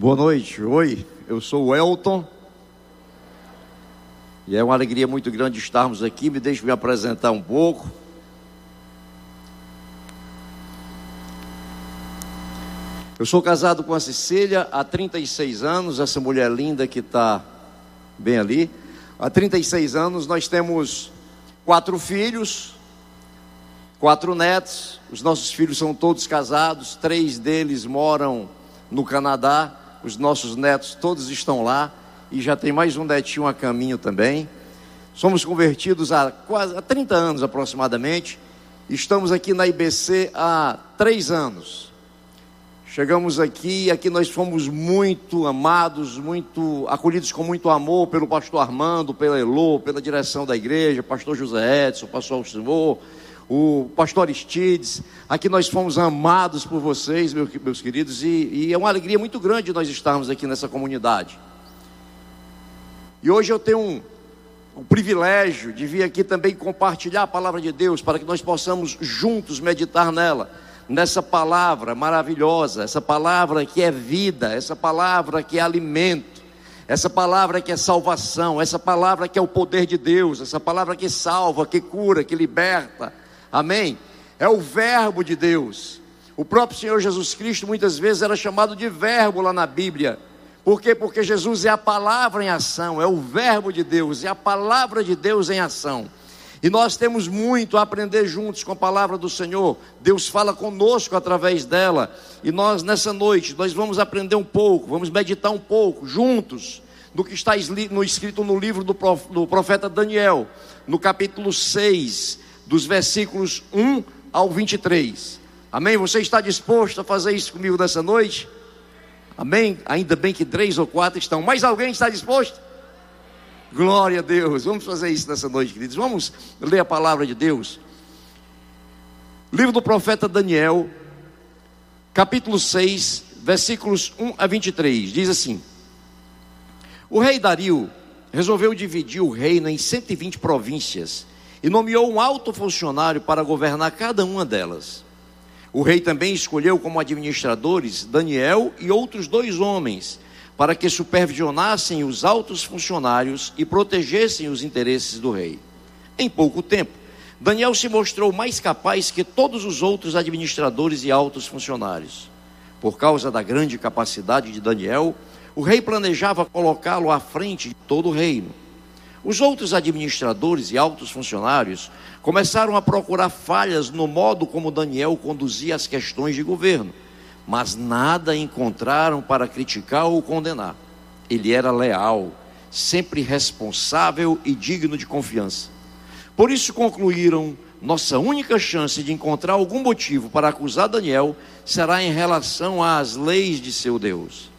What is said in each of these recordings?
Boa noite, oi, eu sou o Elton. E é uma alegria muito grande estarmos aqui. Me deixe me apresentar um pouco. Eu sou casado com a Cecília há 36 anos, essa mulher linda que está bem ali. Há 36 anos nós temos quatro filhos, quatro netos. Os nossos filhos são todos casados, três deles moram no Canadá. Os nossos netos todos estão lá e já tem mais um netinho a caminho também. Somos convertidos há quase há 30 anos aproximadamente. Estamos aqui na IBC há três anos. Chegamos aqui aqui nós fomos muito amados, muito acolhidos com muito amor pelo pastor Armando, pela Elô, pela direção da igreja, pastor José Edson, pastor Alcimor, o pastor Aristides. Aqui nós fomos amados por vocês, meus, queridos, e, e é uma alegria muito grande nós estarmos aqui nessa comunidade. E hoje eu tenho um, o privilégio de vir aqui também compartilhar a palavra de Deus para que nós possamos juntos meditar nela nessa palavra maravilhosa, essa palavra que é vida, essa palavra que é alimento, essa palavra que é salvação, essa palavra que é o poder de Deus, essa palavra que salva, que cura, que liberta. Amém? É o Verbo de Deus. O próprio Senhor Jesus Cristo muitas vezes era chamado de Verbo lá na Bíblia. Por quê? Porque Jesus é a palavra em ação, é o Verbo de Deus, é a palavra de Deus em ação. E nós temos muito a aprender juntos com a palavra do Senhor. Deus fala conosco através dela. E nós, nessa noite, nós vamos aprender um pouco, vamos meditar um pouco, juntos, do que está escrito no livro do profeta Daniel, no capítulo 6, dos versículos 1 ao 23. Amém? Você está disposto a fazer isso comigo nessa noite? Amém? Ainda bem que três ou quatro estão. Mais alguém está disposto? Glória a Deus. Vamos fazer isso nessa noite, queridos. Vamos ler a palavra de Deus. Livro do profeta Daniel, capítulo 6, versículos 1 a 23. Diz assim: O rei Dario resolveu dividir o reino em 120 províncias e nomeou um alto funcionário para governar cada uma delas. O rei também escolheu como administradores Daniel e outros dois homens para que supervisionassem os altos funcionários e protegessem os interesses do rei. Em pouco tempo, Daniel se mostrou mais capaz que todos os outros administradores e altos funcionários. Por causa da grande capacidade de Daniel, o rei planejava colocá-lo à frente de todo o reino. Os outros administradores e altos funcionários começaram a procurar falhas no modo como Daniel conduzia as questões de governo mas nada encontraram para criticar ou condenar. Ele era leal, sempre responsável e digno de confiança. Por isso concluíram: nossa única chance de encontrar algum motivo para acusar Daniel será em relação às leis de seu Deus.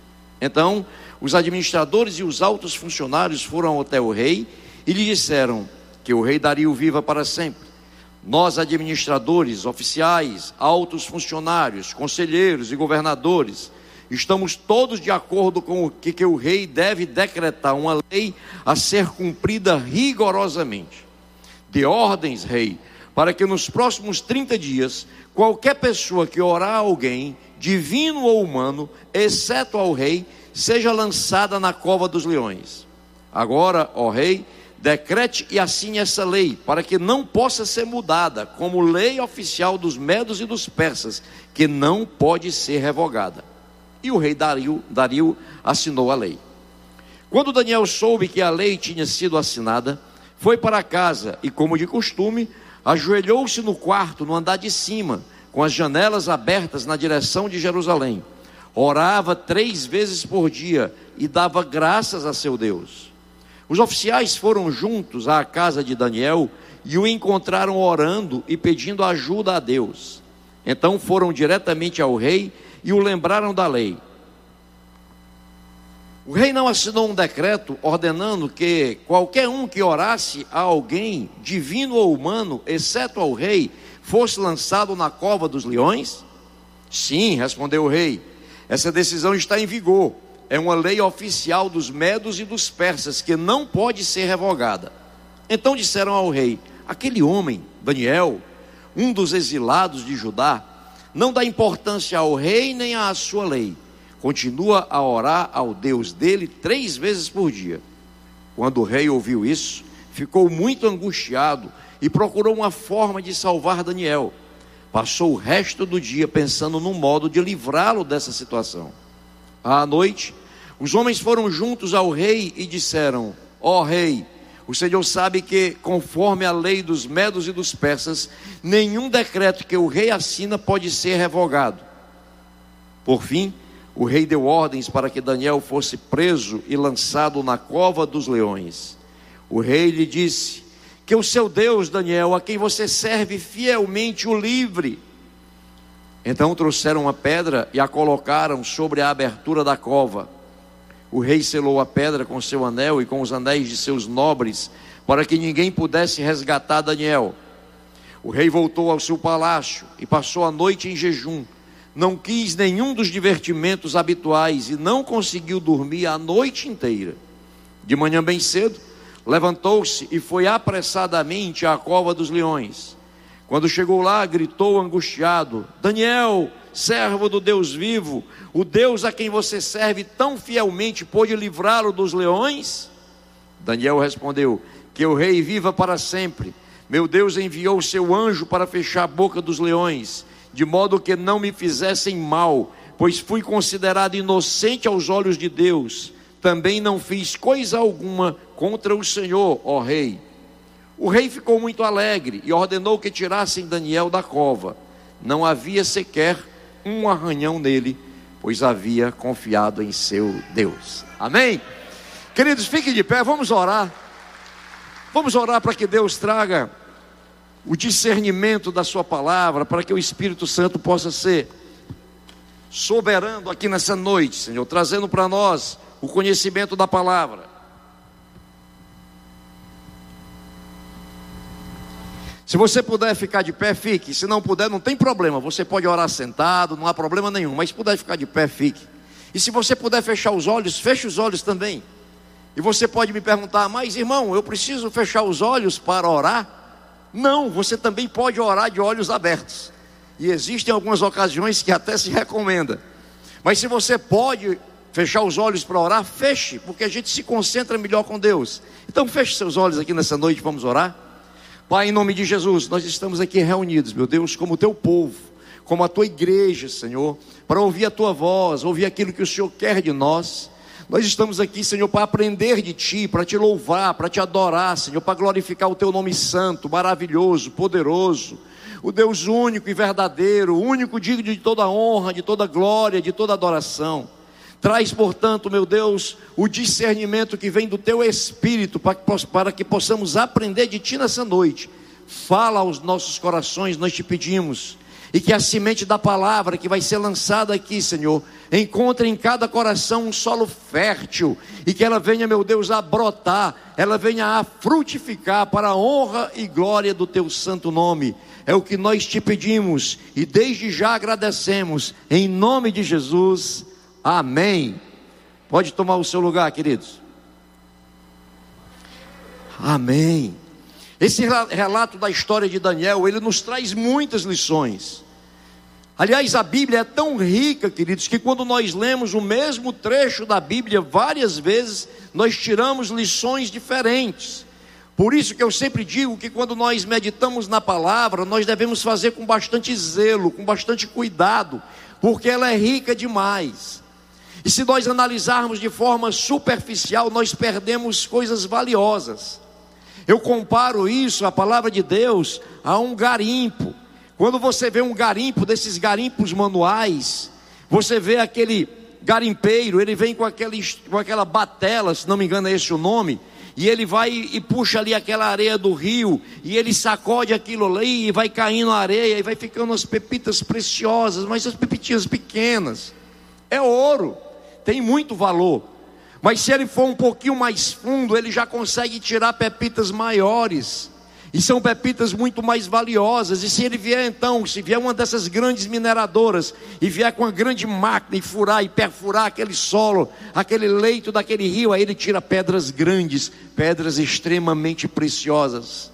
Então, os administradores e os altos funcionários foram até o rei e lhe disseram que o rei Dario viva para sempre nós, administradores, oficiais, altos funcionários, conselheiros e governadores, estamos todos de acordo com o que, que o rei deve decretar uma lei a ser cumprida rigorosamente. De ordens, rei, para que nos próximos 30 dias, qualquer pessoa que orar a alguém, divino ou humano, exceto ao rei, seja lançada na cova dos leões. Agora, ó rei, Decrete e assine essa lei, para que não possa ser mudada, como lei oficial dos medos e dos persas, que não pode ser revogada. E o rei Dario, Dario assinou a lei. Quando Daniel soube que a lei tinha sido assinada, foi para casa e, como de costume, ajoelhou-se no quarto, no andar de cima, com as janelas abertas na direção de Jerusalém. Orava três vezes por dia e dava graças a seu Deus. Os oficiais foram juntos à casa de Daniel e o encontraram orando e pedindo ajuda a Deus. Então foram diretamente ao rei e o lembraram da lei. O rei não assinou um decreto ordenando que qualquer um que orasse a alguém, divino ou humano, exceto ao rei, fosse lançado na cova dos leões? Sim, respondeu o rei. Essa decisão está em vigor é uma lei oficial dos medos e dos persas que não pode ser revogada. Então disseram ao rei: aquele homem, Daniel, um dos exilados de Judá, não dá importância ao rei nem à sua lei. continua a orar ao Deus dele três vezes por dia. Quando o rei ouviu isso, ficou muito angustiado e procurou uma forma de salvar Daniel. Passou o resto do dia pensando num modo de livrá-lo dessa situação. À noite, os homens foram juntos ao rei e disseram: Ó oh, rei, o Senhor sabe que, conforme a lei dos medos e dos persas, nenhum decreto que o rei assina pode ser revogado. Por fim, o rei deu ordens para que Daniel fosse preso e lançado na cova dos leões. O rei lhe disse: Que o seu Deus, Daniel, a quem você serve fielmente, o livre. Então trouxeram uma pedra e a colocaram sobre a abertura da cova. O rei selou a pedra com seu anel e com os anéis de seus nobres, para que ninguém pudesse resgatar Daniel. O rei voltou ao seu palácio e passou a noite em jejum não quis nenhum dos divertimentos habituais e não conseguiu dormir a noite inteira. De manhã bem cedo, levantou-se e foi apressadamente à cova dos leões. Quando chegou lá, gritou angustiado: Daniel, servo do Deus vivo, o Deus a quem você serve tão fielmente pôde livrá-lo dos leões? Daniel respondeu: Que o rei viva para sempre. Meu Deus enviou o seu anjo para fechar a boca dos leões de modo que não me fizessem mal, pois fui considerado inocente aos olhos de Deus. Também não fiz coisa alguma contra o Senhor, ó rei. O rei ficou muito alegre e ordenou que tirassem Daniel da cova. Não havia sequer um arranhão nele, pois havia confiado em seu Deus. Amém? Queridos, fiquem de pé, vamos orar. Vamos orar para que Deus traga o discernimento da Sua palavra, para que o Espírito Santo possa ser soberano aqui nessa noite, Senhor, trazendo para nós o conhecimento da palavra. Se você puder ficar de pé, fique. Se não puder, não tem problema. Você pode orar sentado, não há problema nenhum. Mas se puder ficar de pé, fique. E se você puder fechar os olhos, feche os olhos também. E você pode me perguntar, mas irmão, eu preciso fechar os olhos para orar? Não, você também pode orar de olhos abertos. E existem algumas ocasiões que até se recomenda. Mas se você pode fechar os olhos para orar, feche, porque a gente se concentra melhor com Deus. Então feche seus olhos aqui nessa noite, vamos orar. Pai, em nome de Jesus, nós estamos aqui reunidos, meu Deus, como teu povo, como a tua igreja, Senhor, para ouvir a tua voz, ouvir aquilo que o Senhor quer de nós. Nós estamos aqui, Senhor, para aprender de Ti, para Te louvar, para Te adorar, Senhor, para glorificar o Teu nome santo, maravilhoso, poderoso, o Deus único e verdadeiro, único digno de toda honra, de toda glória, de toda adoração. Traz, portanto, meu Deus, o discernimento que vem do Teu Espírito, para que, possamos aprender de Ti nessa noite. Fala aos nossos corações, nós te pedimos e que a semente da palavra que vai ser lançada aqui, Senhor, encontre em cada coração um solo fértil e que ela venha, meu Deus, a brotar, ela venha a frutificar para a honra e glória do teu santo nome. É o que nós te pedimos e desde já agradecemos, em nome de Jesus. Amém. Pode tomar o seu lugar, queridos. Amém. Esse relato da história de Daniel, ele nos traz muitas lições. Aliás, a Bíblia é tão rica, queridos, que quando nós lemos o mesmo trecho da Bíblia várias vezes, nós tiramos lições diferentes. Por isso que eu sempre digo que quando nós meditamos na palavra, nós devemos fazer com bastante zelo, com bastante cuidado, porque ela é rica demais. E se nós analisarmos de forma superficial, nós perdemos coisas valiosas. Eu comparo isso, a palavra de Deus, a um garimpo. Quando você vê um garimpo desses garimpos manuais, você vê aquele garimpeiro, ele vem com, aquele, com aquela batela, se não me engano é esse o nome, e ele vai e puxa ali aquela areia do rio, e ele sacode aquilo ali, e vai caindo a areia, e vai ficando as pepitas preciosas, mas as pepitinhas pequenas. É ouro, tem muito valor. Mas se ele for um pouquinho mais fundo, ele já consegue tirar pepitas maiores. E são pepitas muito mais valiosas. E se ele vier então, se vier uma dessas grandes mineradoras e vier com uma grande máquina e furar e perfurar aquele solo, aquele leito daquele rio, aí ele tira pedras grandes, pedras extremamente preciosas.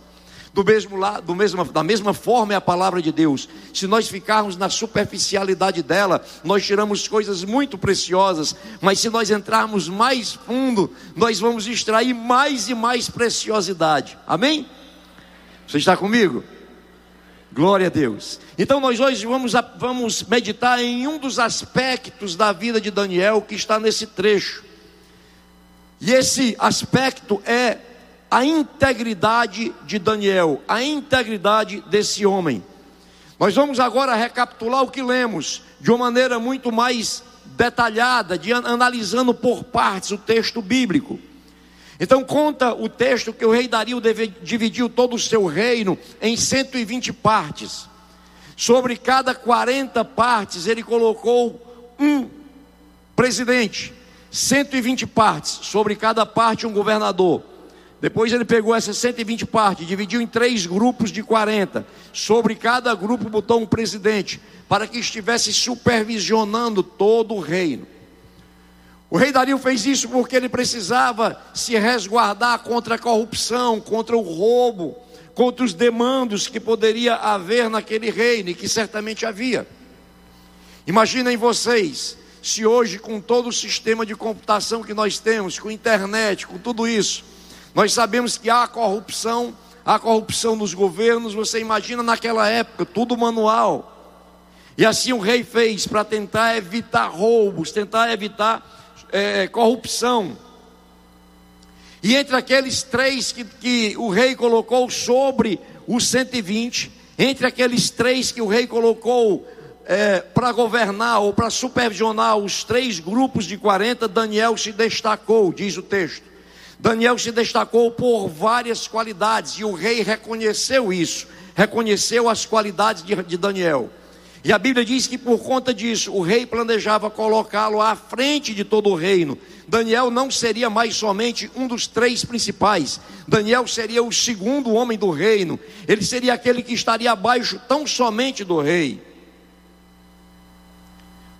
Do mesmo lado, do mesmo, da mesma forma é a palavra de Deus. Se nós ficarmos na superficialidade dela, nós tiramos coisas muito preciosas, mas se nós entrarmos mais fundo, nós vamos extrair mais e mais preciosidade. Amém? Você está comigo? Glória a Deus. Então nós hoje vamos, vamos meditar em um dos aspectos da vida de Daniel que está nesse trecho. E esse aspecto é a integridade de Daniel, a integridade desse homem. Nós vamos agora recapitular o que lemos de uma maneira muito mais detalhada, de analisando por partes o texto bíblico. Então conta o texto que o rei Dario dividiu todo o seu reino em 120 partes. Sobre cada 40 partes ele colocou um presidente, 120 partes, sobre cada parte um governador. Depois ele pegou essas 120 partes, dividiu em três grupos de 40. Sobre cada grupo botou um presidente, para que estivesse supervisionando todo o reino. O rei Dario fez isso porque ele precisava se resguardar contra a corrupção, contra o roubo, contra os demandos que poderia haver naquele reino e que certamente havia. Imaginem vocês, se hoje, com todo o sistema de computação que nós temos, com internet, com tudo isso, nós sabemos que há corrupção, há corrupção nos governos, você imagina naquela época, tudo manual. E assim o rei fez para tentar evitar roubos, tentar evitar é, corrupção. E entre aqueles três que, que o rei colocou sobre os 120, entre aqueles três que o rei colocou é, para governar ou para supervisionar os três grupos de 40, Daniel se destacou, diz o texto. Daniel se destacou por várias qualidades e o rei reconheceu isso, reconheceu as qualidades de, de Daniel. E a Bíblia diz que por conta disso, o rei planejava colocá-lo à frente de todo o reino. Daniel não seria mais somente um dos três principais, Daniel seria o segundo homem do reino, ele seria aquele que estaria abaixo tão somente do rei.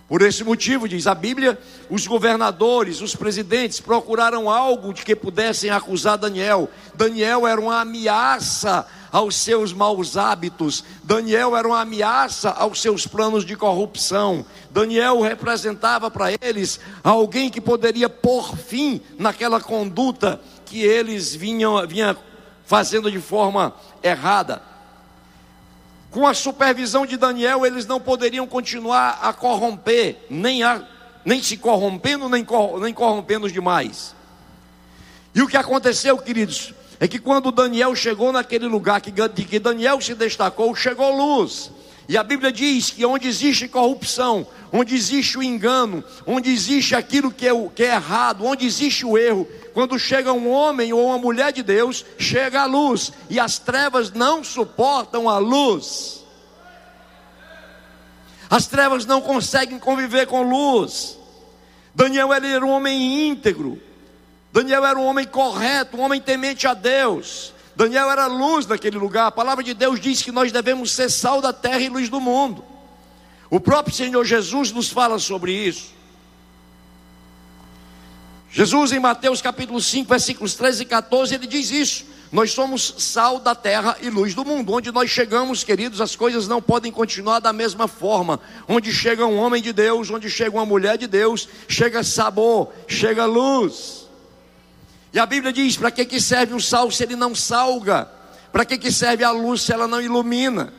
Por esse motivo, diz a Bíblia, os governadores, os presidentes procuraram algo de que pudessem acusar Daniel. Daniel era uma ameaça aos seus maus hábitos. Daniel era uma ameaça aos seus planos de corrupção. Daniel representava para eles alguém que poderia pôr fim naquela conduta que eles vinham, vinham fazendo de forma errada. Com a supervisão de Daniel, eles não poderiam continuar a corromper, nem, a, nem se corrompendo, nem, nem corrompendo os demais. E o que aconteceu, queridos? é que quando Daniel chegou naquele lugar que, de que Daniel se destacou, chegou luz. E a Bíblia diz que onde existe corrupção, onde existe o engano, onde existe aquilo que é, que é errado, onde existe o erro, quando chega um homem ou uma mulher de Deus, chega a luz, e as trevas não suportam a luz. As trevas não conseguem conviver com luz. Daniel era um homem íntegro, Daniel era um homem correto, um homem temente a Deus. Daniel era luz naquele lugar. A palavra de Deus diz que nós devemos ser sal da terra e luz do mundo. O próprio Senhor Jesus nos fala sobre isso. Jesus, em Mateus capítulo 5, versículos 13 e 14, ele diz isso. Nós somos sal da terra e luz do mundo. Onde nós chegamos, queridos, as coisas não podem continuar da mesma forma. Onde chega um homem de Deus, onde chega uma mulher de Deus, chega sabor, chega luz. E a Bíblia diz: para que, que serve o sal se ele não salga? Para que, que serve a luz se ela não ilumina?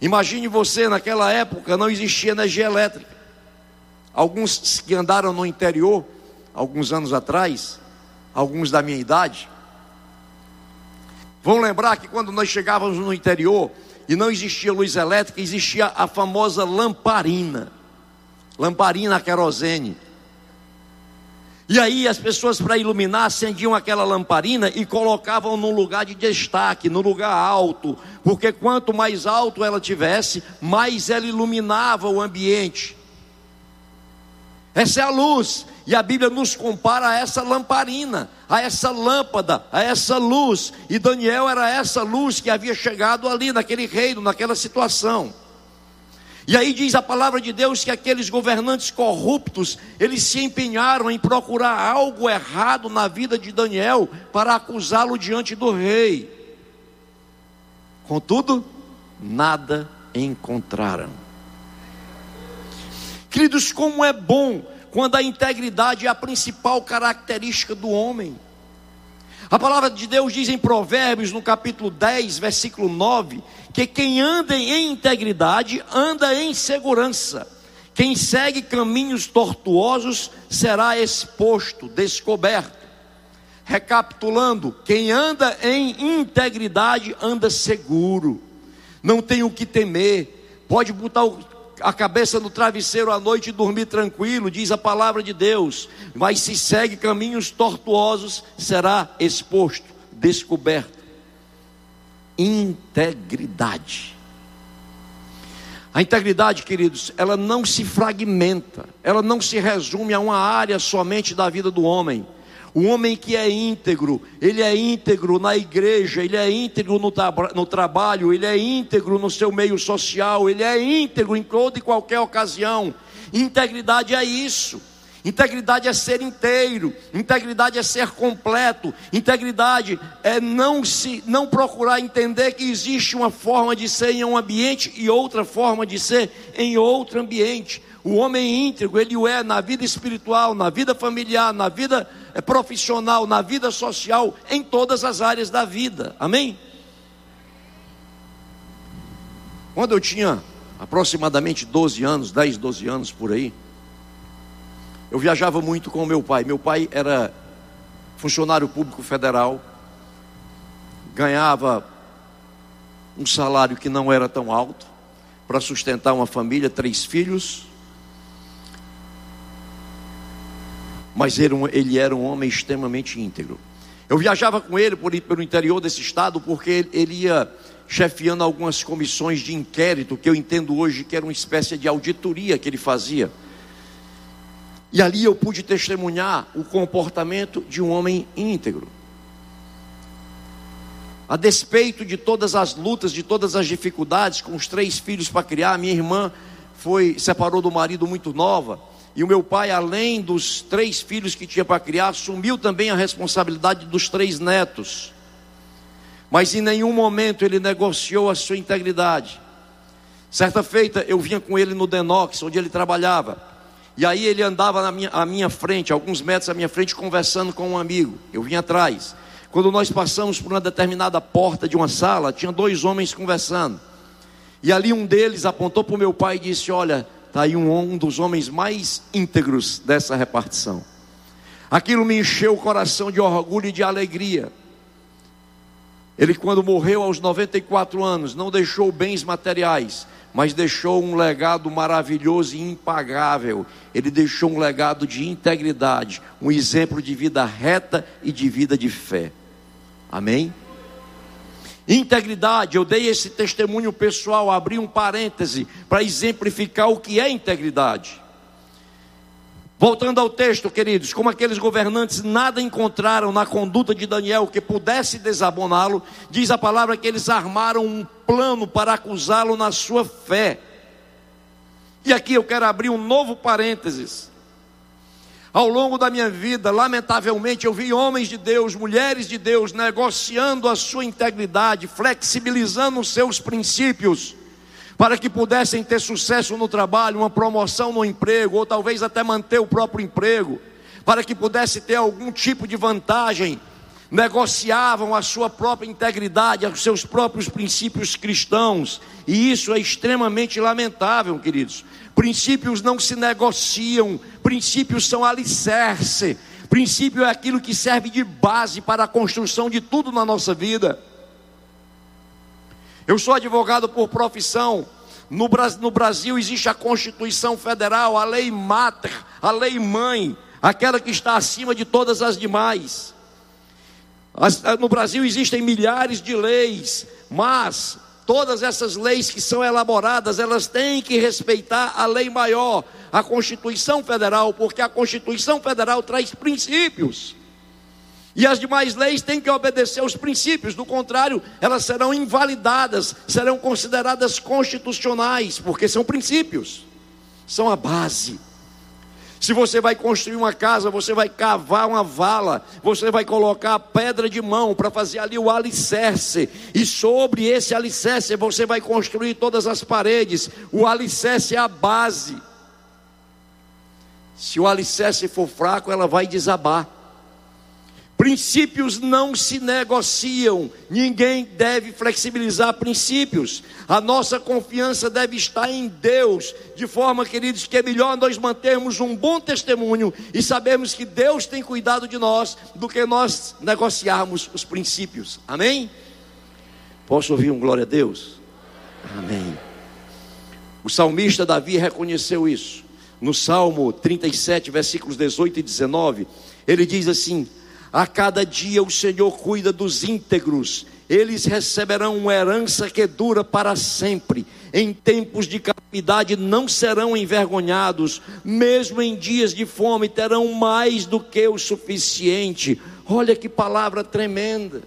Imagine você, naquela época não existia energia elétrica. Alguns que andaram no interior, alguns anos atrás, alguns da minha idade, vão lembrar que quando nós chegávamos no interior e não existia luz elétrica, existia a famosa lamparina lamparina querosene. E aí as pessoas para iluminar acendiam aquela lamparina e colocavam num lugar de destaque, no lugar alto, porque quanto mais alto ela tivesse, mais ela iluminava o ambiente. Essa é a luz, e a Bíblia nos compara a essa lamparina, a essa lâmpada, a essa luz. E Daniel era essa luz que havia chegado ali naquele reino, naquela situação. E aí diz a palavra de Deus que aqueles governantes corruptos, eles se empenharam em procurar algo errado na vida de Daniel para acusá-lo diante do rei. contudo, nada encontraram. Queridos, como é bom quando a integridade é a principal característica do homem. A palavra de Deus diz em Provérbios, no capítulo 10, versículo 9, que quem anda em integridade anda em segurança. Quem segue caminhos tortuosos será exposto, descoberto. Recapitulando, quem anda em integridade anda seguro, não tem o que temer, pode botar a cabeça no travesseiro à noite e dormir tranquilo, diz a palavra de Deus. Mas se segue caminhos tortuosos, será exposto, descoberto. Integridade. A integridade, queridos, ela não se fragmenta, ela não se resume a uma área somente da vida do homem o homem que é íntegro, ele é íntegro na igreja, ele é íntegro no, no, trabalho, ele é íntegro no seu meio social, ele é íntegro em toda e qualquer ocasião. Integridade é isso. Integridade é ser inteiro, integridade é ser completo, integridade é não se não procurar entender que existe uma forma de ser em um ambiente e outra forma de ser em outro ambiente. O homem íntegro, ele o é na vida espiritual, na vida familiar, na vida profissional, na vida social, em todas as áreas da vida. Amém? Quando eu tinha aproximadamente 12 anos, 10, 12 anos por aí, eu viajava muito com meu pai. Meu pai era funcionário público federal, ganhava um salário que não era tão alto para sustentar uma família, três filhos. Mas ele era um homem extremamente íntegro. Eu viajava com ele por, pelo interior desse estado porque ele ia chefiando algumas comissões de inquérito, que eu entendo hoje que era uma espécie de auditoria que ele fazia. E ali eu pude testemunhar o comportamento de um homem íntegro. A despeito de todas as lutas, de todas as dificuldades, com os três filhos para criar, minha irmã foi separou do marido muito nova. E o meu pai, além dos três filhos que tinha para criar, assumiu também a responsabilidade dos três netos. Mas em nenhum momento ele negociou a sua integridade. Certa feita eu vinha com ele no Denox, onde ele trabalhava. E aí ele andava na minha, à minha frente, alguns metros à minha frente, conversando com um amigo. Eu vinha atrás. Quando nós passamos por uma determinada porta de uma sala, tinha dois homens conversando. E ali um deles apontou para o meu pai e disse: Olha, está aí um, um dos homens mais íntegros dessa repartição. Aquilo me encheu o coração de orgulho e de alegria. Ele, quando morreu aos 94 anos, não deixou bens materiais, mas deixou um legado maravilhoso e impagável. Ele deixou um legado de integridade, um exemplo de vida reta e de vida de fé. Amém? Integridade, eu dei esse testemunho pessoal, abri um parêntese para exemplificar o que é integridade. Voltando ao texto, queridos, como aqueles governantes nada encontraram na conduta de Daniel que pudesse desaboná-lo, diz a palavra que eles armaram um plano para acusá-lo na sua fé. E aqui eu quero abrir um novo parênteses. Ao longo da minha vida, lamentavelmente, eu vi homens de Deus, mulheres de Deus, negociando a sua integridade, flexibilizando os seus princípios, para que pudessem ter sucesso no trabalho, uma promoção no emprego, ou talvez até manter o próprio emprego, para que pudesse ter algum tipo de vantagem negociavam a sua própria integridade, os seus próprios princípios cristãos, e isso é extremamente lamentável, queridos. Princípios não se negociam, princípios são alicerce. Princípio é aquilo que serve de base para a construção de tudo na nossa vida. Eu sou advogado por profissão. No, Brasil existe a Constituição Federal, a lei mater, a lei mãe, aquela que está acima de todas as demais. Eh, no Brasil existem milhares de leis, mas todas essas leis que são elaboradas, elas têm que respeitar a lei maior, a Constituição Federal, porque a Constituição Federal traz princípios. E as demais leis têm que obedecer aos princípios, do contrário, elas serão invalidadas, serão consideradas constitucionais, porque são princípios, são a base. Se você vai construir uma casa, você vai cavar uma vala, você vai colocar a pedra de mão para fazer ali o alicerce, e sobre esse alicerce você vai construir todas as paredes. O alicerce é a base. Se o alicerce for fraco, ela vai desabar. Princípios não se negociam, ninguém deve flexibilizar princípios. A nossa confiança deve estar em Deus, de forma, queridos, que é melhor nós mantermos um bom testemunho e sabermos que Deus tem cuidado de nós do que nós negociarmos os princípios. Amém? Posso ouvir um glória a Deus? Amém. O salmista Davi reconheceu isso. No Salmo 37, versículos 18 e 19, ele diz assim: a cada dia o Senhor cuida dos íntegros, eles receberão uma herança que dura para sempre. Em tempos de calamidade não serão envergonhados, mesmo em dias de fome terão mais do que o suficiente. Olha que palavra tremenda.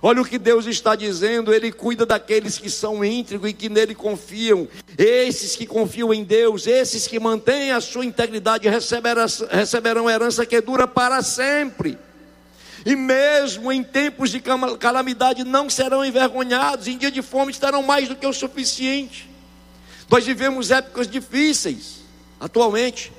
Olha o que Deus está dizendo, Ele cuida daqueles que são íntegros e que nele confiam. Esses que confiam em Deus, esses que mantêm a sua integridade, receberão, herança que dura para sempre e mesmo em tempos de calamidade não serão envergonhados, em dia de fome estarão mais do que o suficiente. Nós vivemos épocas difíceis atualmente.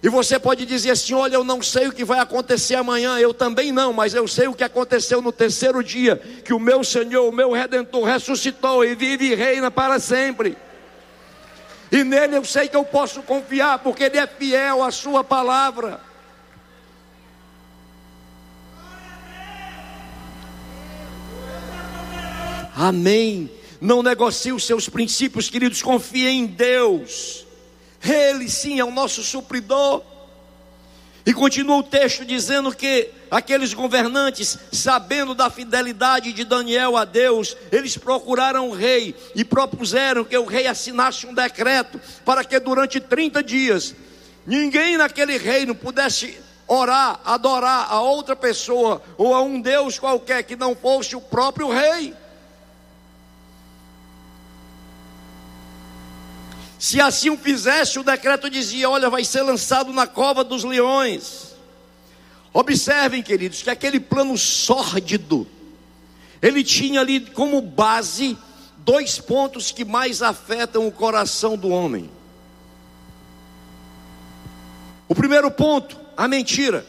E você pode dizer assim: olha, eu não sei o que vai acontecer amanhã, eu também não, mas eu sei o que aconteceu no terceiro dia: que o meu Senhor, o meu Redentor, ressuscitou e vive e reina para sempre. E nele eu sei que eu posso confiar, porque Ele é fiel à Sua palavra. Amém. Não negocie os seus princípios, queridos, confie em Deus. Ele sim é o nosso supridor. E continua o texto dizendo que aqueles governantes, sabendo da fidelidade de Daniel a Deus, eles procuraram o rei e propuseram que o rei assinasse um decreto para que durante 30 dias ninguém naquele reino pudesse orar, adorar a outra pessoa ou a um Deus qualquer que não fosse o próprio rei. Se assim o fizesse, o decreto dizia: olha, vai ser lançado na cova dos leões. Observem, queridos, que aquele plano sórdido, ele tinha ali como base dois pontos que mais afetam o coração do homem. O primeiro ponto, a mentira.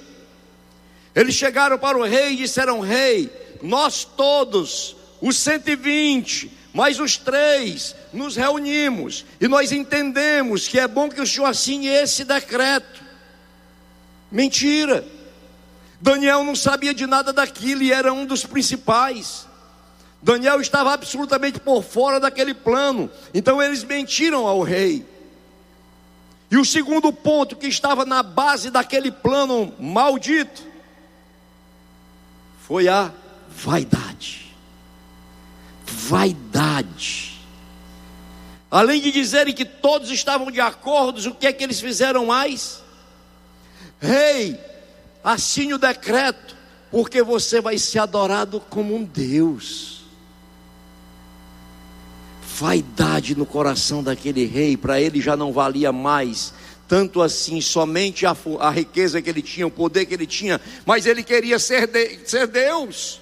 Eles chegaram para o rei e disseram: Rei, nós todos, os 120, mais os três, nos reunimos e nós entendemos que é bom que o Senhor assine esse decreto. Mentira. Daniel não sabia de nada daquilo e era um dos principais. Daniel estava absolutamente por fora daquele plano. Então eles mentiram ao rei. E o segundo ponto que estava na base daquele plano maldito foi a vaidade. Vaidade. Além de dizerem que todos estavam de acordo, o que é que eles fizeram mais? Rei, assine o decreto, porque você vai ser adorado como um Deus. Vaidade no coração daquele rei, para ele já não valia mais tanto assim somente a, a, riqueza que ele tinha, o poder que ele tinha, mas ele queria ser, de, ser Deus.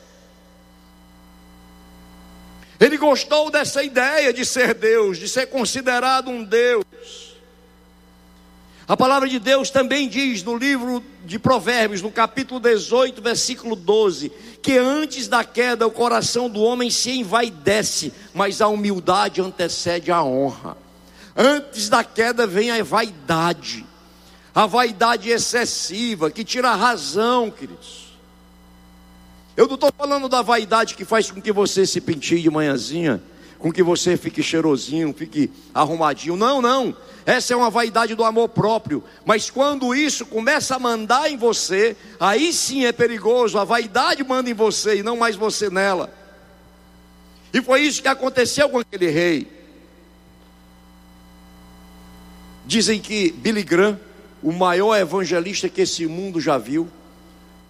Ele gostou dessa ideia de ser Deus, de ser considerado um Deus. A palavra de Deus também diz no livro de Provérbios, no capítulo 18, versículo 12, que antes da queda o coração do homem se envaidece, mas a humildade antecede a honra. Antes da queda vem a vaidade, a vaidade excessiva que tira a razão, queridos. Eu não estou falando da vaidade que faz com que você se penteie de manhãzinha, com que você fique cheirosinho, fique arrumadinho. Não, não. Essa é uma vaidade do amor próprio. Mas quando isso começa a mandar em você, aí sim é perigoso. A vaidade manda em você e não mais você nela. E foi isso que aconteceu com aquele rei. Dizem que Billy Graham, o maior evangelista que esse mundo já viu,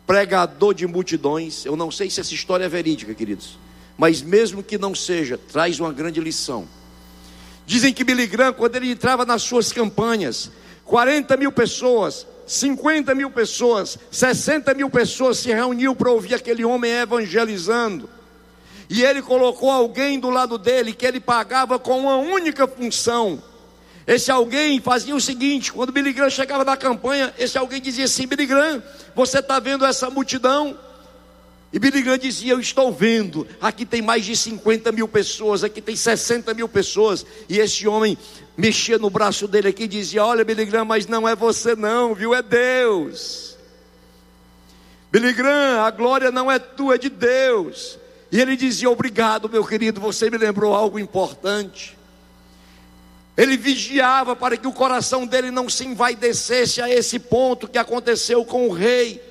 pregador de multidões. Eu não sei se essa história é verídica, queridos, mas mesmo que não seja, traz uma grande lição. Dizem que Billy Graham, quando ele entrava nas suas campanhas, 40 mil pessoas, 50 mil pessoas, 60 mil pessoas se reuniam para ouvir aquele homem evangelizando. E ele colocou alguém do lado dele que ele pagava com uma única função. Esse alguém fazia o seguinte: quando Billy Graham chegava na campanha, esse alguém dizia assim: Billy Graham, você está vendo essa multidão? E Billy Graham dizia: Eu estou vendo, aqui tem mais de 50 mil pessoas, aqui tem 60 mil pessoas. E esse homem mexia no braço dele aqui e dizia: Olha, Billy Graham, mas não é você, não, viu? É Deus. Billy Graham, a glória não é tua, é de Deus. E ele dizia: Obrigado, meu querido, você me lembrou algo importante. Ele vigiava para que o coração dele não se envaidecesse a esse ponto que aconteceu com o rei.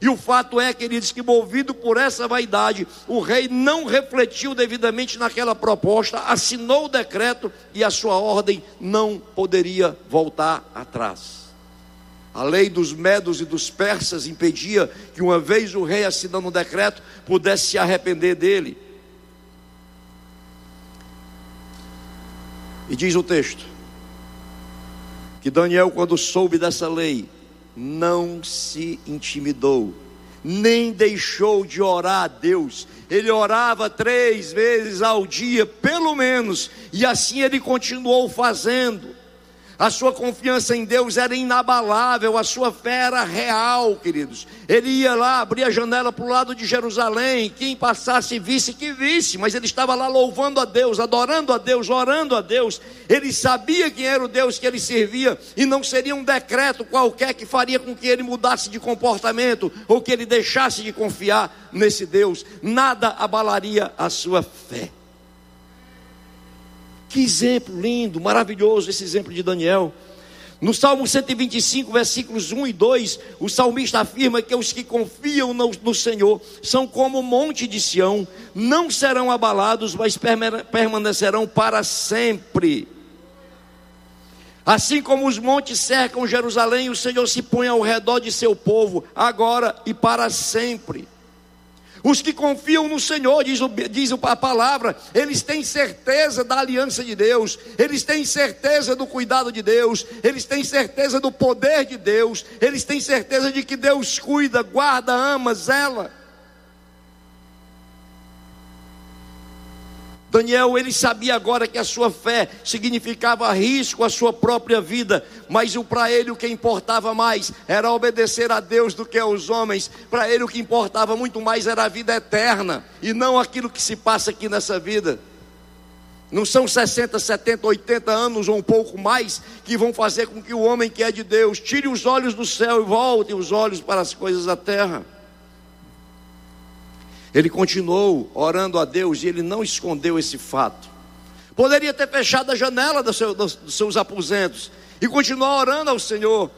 E o fato é, queridos, que movido por essa vaidade, o rei não refletiu devidamente naquela proposta, assinou o decreto e a sua ordem não poderia voltar atrás. A lei dos medos e dos persas impedia que, uma vez o rei assinando o decreto, pudesse se arrepender dele. E diz o texto que Daniel, quando soube dessa lei, não se intimidou, nem deixou de orar a Deus. Ele orava três vezes ao dia, pelo menos, e assim ele continuou fazendo. A sua confiança em Deus era inabalável, a sua fé era real, queridos. Ele ia lá, abria a janela para o lado de Jerusalém, quem passasse visse que visse, mas ele estava lá louvando a Deus, adorando a Deus, orando a Deus. Ele sabia quem era o Deus que ele servia e não seria um decreto qualquer que faria com que ele mudasse de comportamento ou que ele deixasse de confiar nesse Deus. Nada abalaria a sua fé. Que exemplo lindo, maravilhoso esse exemplo de Daniel. No Salmo 125, versículos 1 e 2, o salmista afirma que os que confiam no, no, Senhor são como o monte de Sião, não serão abalados, mas permanecerão para sempre. Assim como os montes cercam Jerusalém, o Senhor se põe ao redor de seu povo, agora e para sempre. Os que confiam no Senhor, diz, diz a palavra, eles têm certeza da aliança de Deus, eles têm certeza do cuidado de Deus, eles têm certeza do poder de Deus, eles têm certeza de que Deus cuida, guarda, ama, zela. Daniel, ele sabia agora que a sua fé significava risco à sua própria vida, mas para ele o que importava mais era obedecer a Deus do que aos homens. Para ele o que importava muito mais era a vida eterna e não aquilo que se passa aqui nessa vida. Não são 60, 70, 80 anos ou um pouco mais que vão fazer com que o homem que é de Deus tire os olhos do céu e volte os olhos para as coisas da terra. Ele continuou orando a Deus e ele não escondeu esse fato. Poderia ter fechado a janela dos seus, aposentos e continuar orando ao Senhor.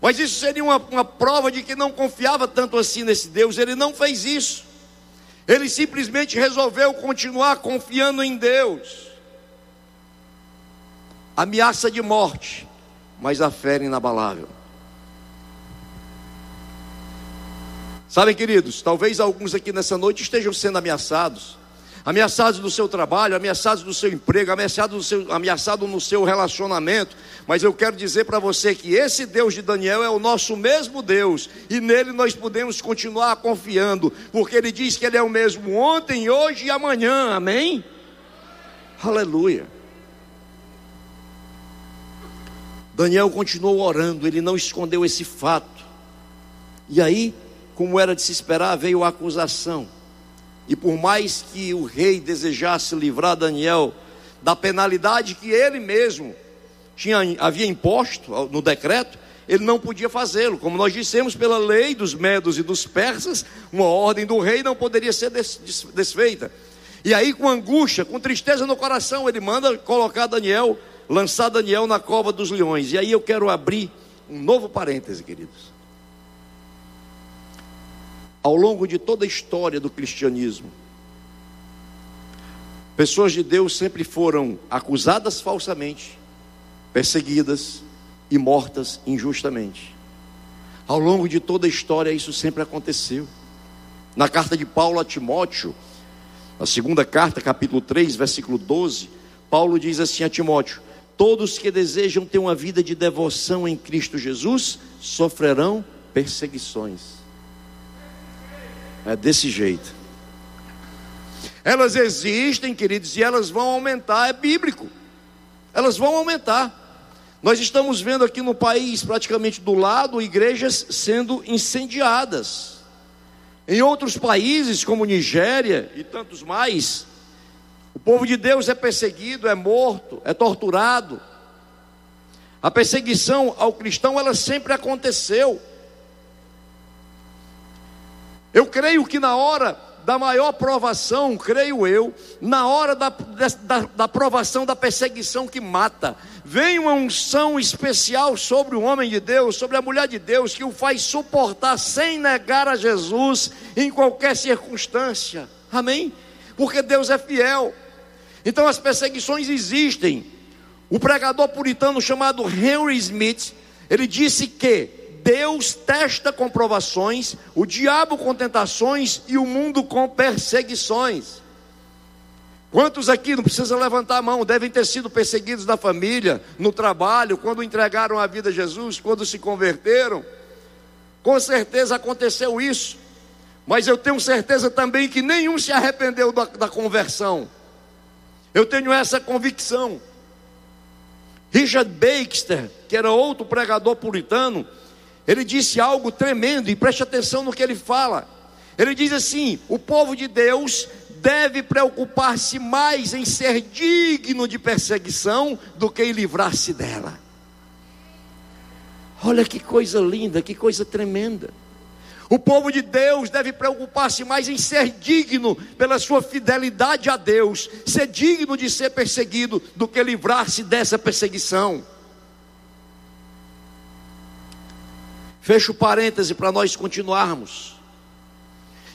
Mas isso seria uma, uma prova de que não confiava tanto assim nesse Deus. Ele não fez isso. Ele simplesmente resolveu continuar confiando em Deus. Ameaça de morte, mas a fé inabalável. Sabem, queridos, talvez alguns aqui nessa noite estejam sendo ameaçados. Ameaçados no seu trabalho, ameaçados no seu emprego, ameaçados no seu, ameaçado no seu relacionamento. Mas eu quero dizer para você que esse Deus de Daniel é o nosso mesmo Deus. E nele nós podemos continuar confiando. Porque ele diz que ele é o mesmo ontem, hoje e amanhã. Amém? Aleluia. Daniel continuou orando, ele não escondeu esse fato. E aí, como era de se esperar, veio a acusação. E por mais que o rei desejasse livrar Daniel da penalidade que ele mesmo tinha, havia imposto no decreto, ele não podia fazê-lo. Como nós dissemos, pela lei dos medos e dos persas, uma ordem do rei não poderia ser desfeita. E aí, com angústia, com tristeza no coração, ele manda colocar Daniel, lançar Daniel na cova dos leões. E aí eu quero abrir um novo parêntese, queridos ao longo de toda a história do cristianismo. Pessoas de Deus sempre foram acusadas falsamente, perseguidas e mortas injustamente. Ao longo de toda a história, isso sempre aconteceu. Na carta de Paulo a Timóteo, na segunda carta, capítulo 3, versículo 12, Paulo diz assim a Timóteo: Todos que desejam ter uma vida de devoção em Cristo Jesus sofrerão perseguições. É desse jeito. Elas existem, queridos, e elas vão aumentar, é bíblico. Elas vão aumentar. Nós estamos vendo aqui no país, praticamente do lado, igrejas sendo incendiadas. Em outros países, como Nigéria e tantos mais, o povo de Deus é perseguido, é morto, é torturado. A perseguição ao cristão, ela sempre aconteceu. Eu creio que na hora da maior provação, creio eu, na hora da, da, da provação da perseguição que mata, vem uma unção especial sobre o homem de Deus, sobre a mulher de Deus, que o faz suportar sem negar a Jesus em qualquer circunstância. Amém? Porque Deus é fiel. Então as perseguições existem. O pregador puritano chamado Henry Smith, ele disse que Deus testa com provações, o diabo com tentações e o mundo com perseguições. Quantos aqui, não precisa levantar a mão, devem ter sido perseguidos na família, no trabalho, quando entregaram a vida a Jesus, quando se converteram? Com certeza aconteceu isso, mas eu tenho certeza também que nenhum se arrependeu da, da conversão. Eu tenho essa convicção. Richard Baxter, que era outro pregador puritano, ele disse algo tremendo, e preste atenção no que ele fala. Ele diz assim: o povo de Deus deve preocupar-se mais em ser digno de perseguição do que em livrar-se dela. Olha que coisa linda, que coisa tremenda. O povo de Deus deve preocupar-se mais em ser digno pela sua fidelidade a Deus, ser digno de ser perseguido, do que livrar-se dessa perseguição. Fecho parêntese para nós continuarmos.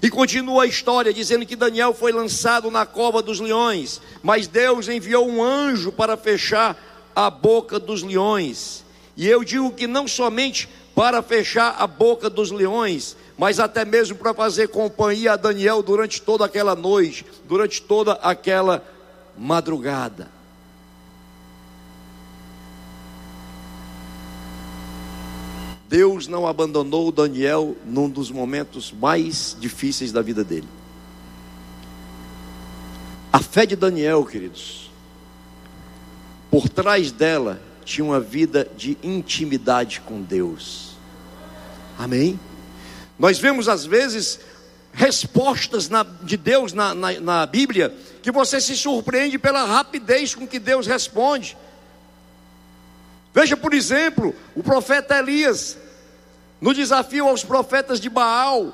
E continua a história dizendo que Daniel foi lançado na cova dos leões, mas Deus enviou um anjo para fechar a boca dos leões. E eu digo que não somente para fechar a boca dos leões, mas até mesmo para fazer companhia a Daniel durante toda aquela noite, durante toda aquela madrugada. Deus não abandonou Daniel num dos momentos mais difíceis da vida dele. A fé de Daniel, queridos, por trás dela tinha uma vida de intimidade com Deus. Amém? Nós vemos às vezes respostas na, de Deus na, na, na Bíblia que você se surpreende pela rapidez com que Deus responde. Veja, por exemplo, o profeta Elias, no desafio aos profetas de Baal,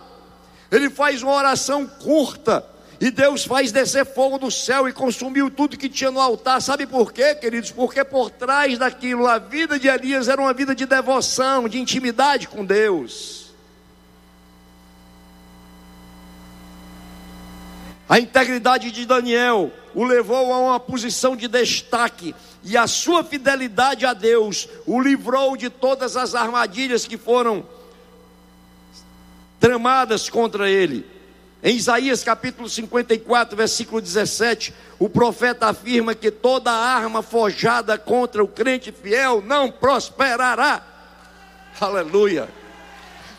ele faz uma oração curta, e Deus faz descer fogo do céu e consumiu tudo que tinha no altar. Sabe por quê, queridos? Porque por trás daquilo, a vida de Elias era uma vida de devoção, de intimidade com Deus. A integridade de Daniel o levou a uma posição de destaque e a sua fidelidade a Deus o livrou de todas as armadilhas que foram tramadas contra ele. Em Isaías capítulo 54, versículo 17, o profeta afirma que toda arma forjada contra o crente fiel não prosperará. Aleluia.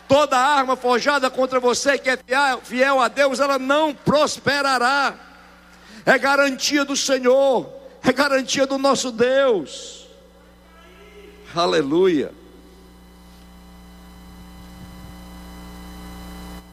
Toda arma forjada contra você que é fiel, a Deus, ela não prosperará. É garantia do Senhor, é garantia do nosso Deus. Aleluia.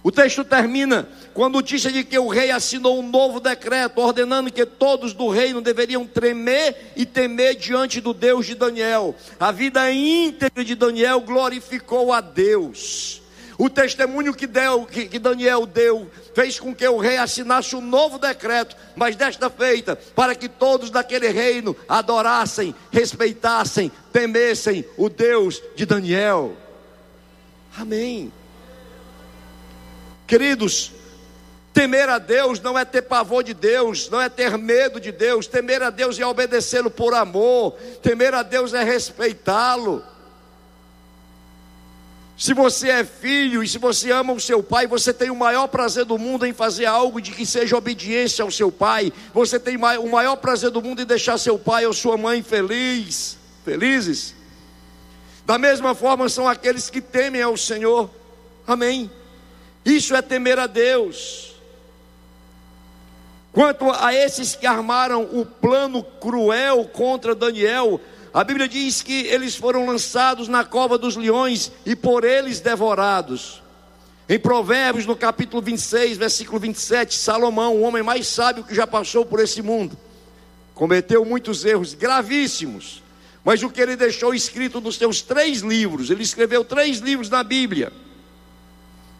O texto termina com a notícia de que o rei assinou um novo decreto, ordenando que todos do reino deveriam tremer e temer diante do Deus de Daniel. A vida íntegra de Daniel glorificou a Deus. O testemunho que, deu, que, que, Daniel deu fez com que o rei assinasse um novo decreto, mas desta feita, para que todos daquele reino adorassem, respeitassem, temessem o Deus de Daniel. Amém. Queridos, temer a Deus não é ter pavor de Deus, não é ter medo de Deus, temer a Deus é obedecê-lo por amor, temer a Deus é respeitá-lo. Se você é filho e se você ama o seu pai, você tem o maior prazer do mundo em fazer algo de que seja obediência ao seu pai. Você tem o maior prazer do mundo em deixar seu pai ou sua mãe feliz, felizes. Da mesma forma são aqueles que temem ao Senhor. Amém. Isso é temer a Deus. Quanto a esses que armaram o plano cruel contra Daniel, a Bíblia diz que eles foram lançados na cova dos leões e por eles devorados. Em Provérbios, no capítulo 26, versículo 27, Salomão, o homem mais sábio que já passou por esse mundo, cometeu muitos erros gravíssimos, mas o que ele deixou escrito nos seus três livros, ele escreveu três livros na Bíblia.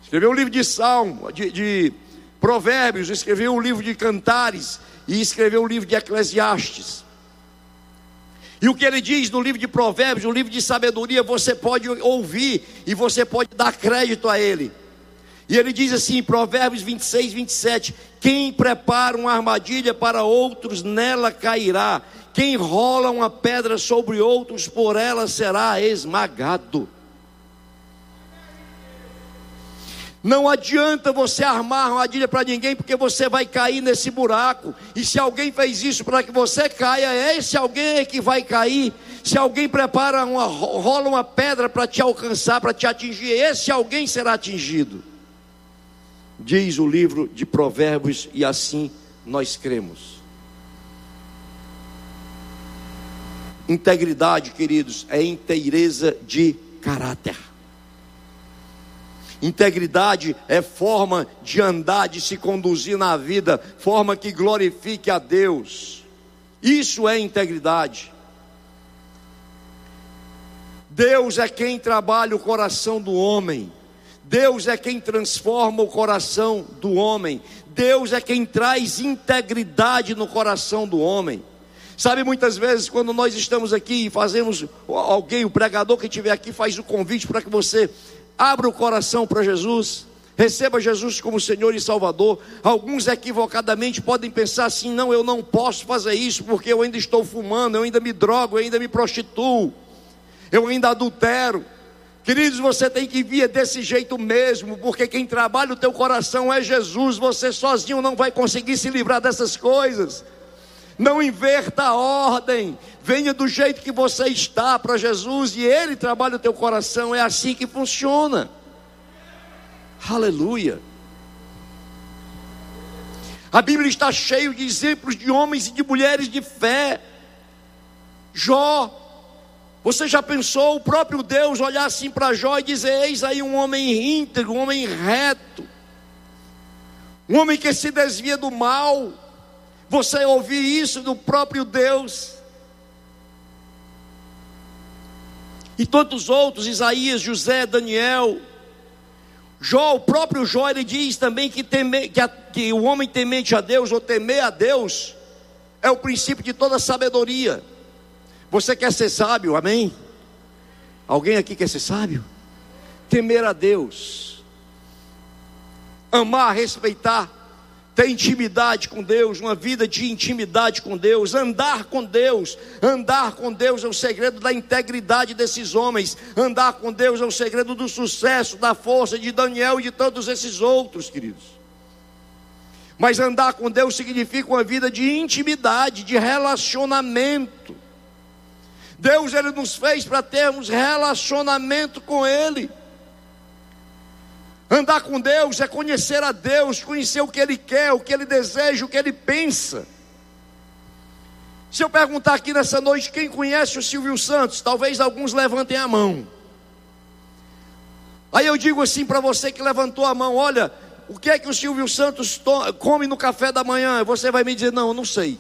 Escreveu o livro de Salmo, de, de Provérbios, escreveu o livro de Cantares e escreveu o livro de Eclesiastes. E o que ele diz no livro de Provérbios, no livro de sabedoria, você pode ouvir e você pode dar crédito a ele. E ele diz assim, Provérbios 26, 27: Quem prepara uma armadilha para outros, nela cairá. Quem rola uma pedra sobre outros, por ela será esmagado. Não adianta você armar armadilha para ninguém, porque você vai cair nesse buraco. E se alguém fez isso para que você caia, é esse alguém é que vai cair. Se alguém prepara uma, rola uma pedra para te alcançar, para te atingir, esse alguém será atingido. Diz o livro de Provérbios, e assim nós cremos. Integridade, queridos, é inteireza de caráter. Integridade é forma de andar, de se conduzir na vida, forma que glorifique a Deus. Isso é integridade. Deus é quem trabalha o coração do homem. Deus é quem transforma o coração do homem. Deus é quem traz integridade no coração do homem. Sabe, muitas vezes, quando nós estamos aqui e fazemos, alguém, o pregador que estiver aqui, faz o convite para que você abra o coração para Jesus, receba Jesus como Senhor e Salvador. Alguns equivocadamente podem pensar assim: não, eu não posso fazer isso porque eu ainda estou fumando, eu ainda me drogo, eu ainda me prostituo, eu ainda adultero. Queridos, você tem que vir desse jeito mesmo, porque quem trabalha o teu coração é Jesus. Você sozinho não vai conseguir se livrar dessas coisas. Não inverta a ordem. Venha do jeito que você está para Jesus e Ele trabalha o teu coração. É assim que funciona. Aleluia. A Bíblia está cheia de exemplos de homens e de mulheres de fé. Jó, você já pensou o próprio Deus olhar assim para Jó e dizer: Eis aí um homem íntegro, um homem reto, um homem que se desvia do mal. Você ouvir isso do próprio Deus. E tantos outros, Isaías, José, Daniel, Jó, o próprio Jó, ele diz também que, temer, que, a, que o homem temente a Deus, ou temer a Deus, é o princípio de toda sabedoria. Você quer ser sábio, amém? Alguém aqui quer ser sábio? Temer a Deus, amar, respeitar, ter intimidade com Deus, uma vida de intimidade com Deus, andar com Deus. Andar com Deus é o segredo da integridade desses homens. Andar com Deus é o segredo do sucesso, da força de Daniel e de todos esses outros, queridos. Mas andar com Deus significa uma vida de intimidade, de relacionamento. Deus ele nos fez para termos relacionamento com ele. Andar com Deus é conhecer a Deus, conhecer o que Ele quer, o que Ele deseja, o que Ele pensa. Se eu perguntar aqui nessa noite quem conhece o Silvio Santos, talvez alguns levantem a mão. Aí eu digo assim para você que levantou a mão: olha, o que é que o Silvio Santos come no café da manhã? Você vai me dizer: não, eu não sei.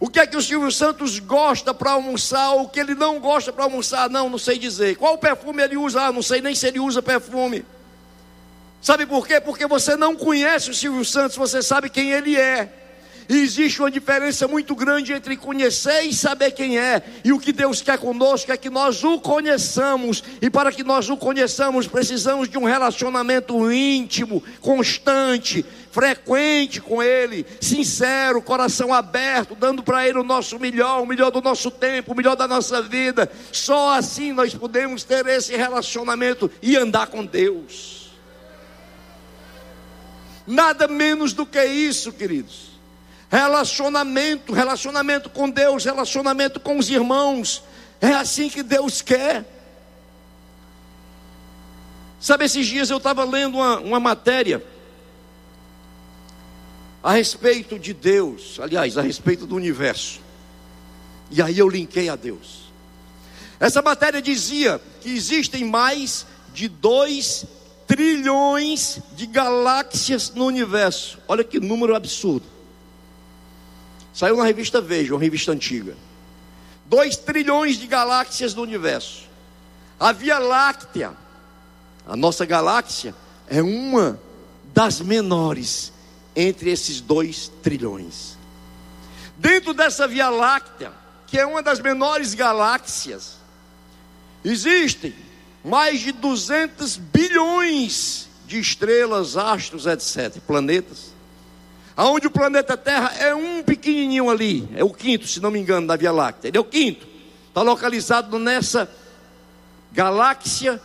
O que é que o Silvio Santos gosta para almoçar, o que ele não gosta para almoçar? Não, não sei dizer. Qual perfume ele usa? Ah, não sei nem se ele usa perfume. Sabe por quê? Porque você não conhece o Silvio Santos, você sabe quem ele é. E existe uma diferença muito grande entre conhecer e saber quem é. E o que Deus quer conosco é que nós o conheçamos. E para que nós o conheçamos, precisamos de um relacionamento íntimo, constante, frequente com Ele, sincero, coração aberto, dando para Ele o nosso melhor, o melhor do nosso tempo, o melhor da nossa vida. Só assim nós podemos ter esse relacionamento e andar com Deus. Nada menos do que isso, queridos. Relacionamento, relacionamento com Deus, relacionamento com os irmãos. É assim que Deus quer. Sabe, esses dias eu estava lendo uma, uma matéria a respeito de Deus, aliás, a respeito do universo. E aí eu linkei a Deus. Essa matéria dizia que existem mais de 2 trilhões de galáxias no universo. Olha que número absurdo. Saiu na revista Veja, uma revista antiga. 2 trilhões de galáxias no universo. A Via Láctea, a nossa galáxia, é uma das menores entre esses 2 trilhões. Dentro dessa Via Láctea, que é uma das menores galáxias, existem mais de 200 bilhões de estrelas, astros, etc., planetas. Aonde o planeta Terra é um pequenininho ali, é o quinto, se não me engano, da Via Láctea. Ele é o quinto. Está localizado nessa galáxia,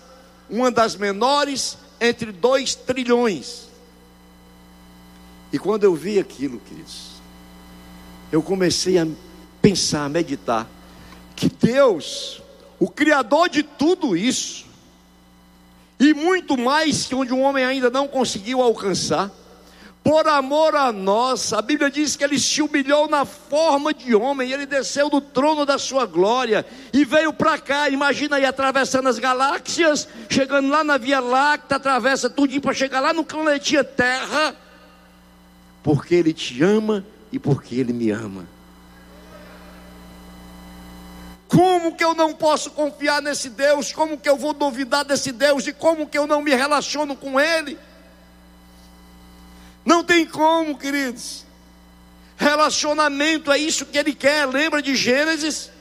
uma das menores entre dois trilhões. E quando eu vi aquilo, queridos, eu comecei a pensar, a meditar, que Deus, o Criador de tudo isso, e muito mais que onde um homem ainda não conseguiu alcançar, por amor a nós, a Bíblia diz que ele se humilhou na forma de homem, ele desceu do trono da sua glória e veio para cá. Imagina aí atravessando as galáxias, chegando lá na Via Láctea, atravessa tudo para chegar lá no planetinha Terra, porque ele te ama e porque ele me ama. Como que eu não posso confiar nesse Deus? Como que eu vou duvidar desse Deus? E como que eu não me relaciono com Ele? Não tem como, queridos. Relacionamento é isso que ele quer. Lembra de Gênesis?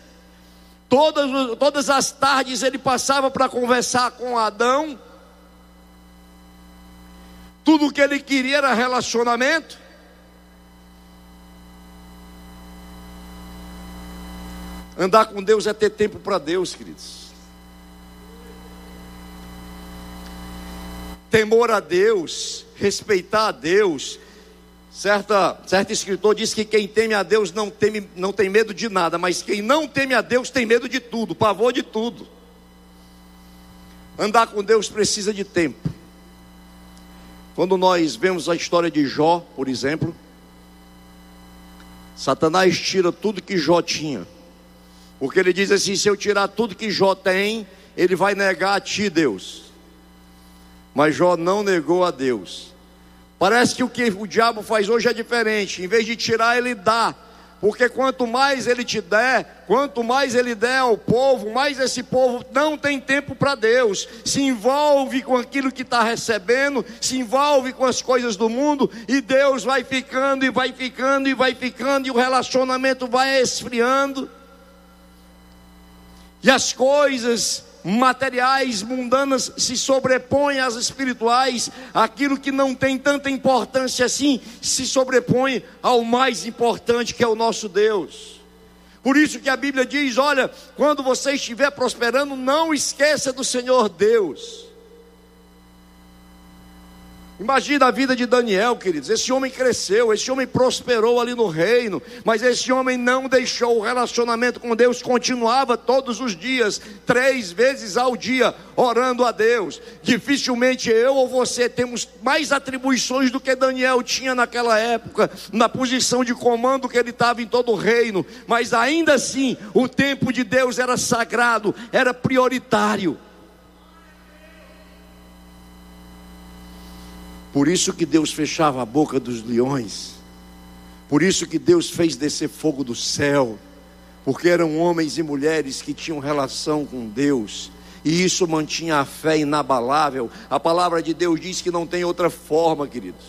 Todas, todas as tardes ele passava para conversar com Adão. Tudo que ele queria era relacionamento. Andar com Deus é ter tempo para Deus, queridos. Temor a Deus respeitar a Deus. Certa, certo escritor diz que quem teme a Deus não, teme, não tem medo de nada, mas quem não teme a Deus tem medo de tudo, pavor de tudo. Andar com Deus precisa de tempo. Quando nós vemos a história de Jó, por exemplo, Satanás tira tudo que Jó tinha. Porque ele diz assim: se eu tirar tudo que Jó tem, ele vai negar a ti, Deus. Mas Jó não negou a Deus. Parece que o que o diabo faz hoje é diferente. Em vez de tirar, ele dá. Porque quanto mais ele te der, quanto mais ele der ao povo, mais esse povo não tem tempo para Deus. Se envolve com aquilo que está recebendo, se envolve com as coisas do mundo, e Deus vai ficando, e vai ficando, e vai ficando, e o relacionamento vai esfriando. E as coisas materiais, mundanas, se sobrepõem às espirituais, aquilo que não tem tanta importância assim, se sobrepõe ao mais importante que é o nosso Deus. Por isso que a Bíblia diz: olha, quando você estiver prosperando, não esqueça do Senhor Deus. Imagina a vida de Daniel, queridos. Esse homem cresceu, esse homem prosperou ali no reino, mas esse homem não deixou o relacionamento com Deus, continuava todos os dias, três vezes ao dia, orando a Deus. Dificilmente eu ou você temos mais atribuições do que Daniel tinha naquela época, na posição de comando que ele estava em todo o reino, mas ainda assim, o tempo de Deus era sagrado, era prioritário. Por isso que Deus fechava a boca dos leões. Por isso que Deus fez descer fogo do céu. Porque eram homens e mulheres que tinham relação com Deus. E isso mantinha a fé inabalável. A palavra de Deus diz que não tem outra forma, queridos.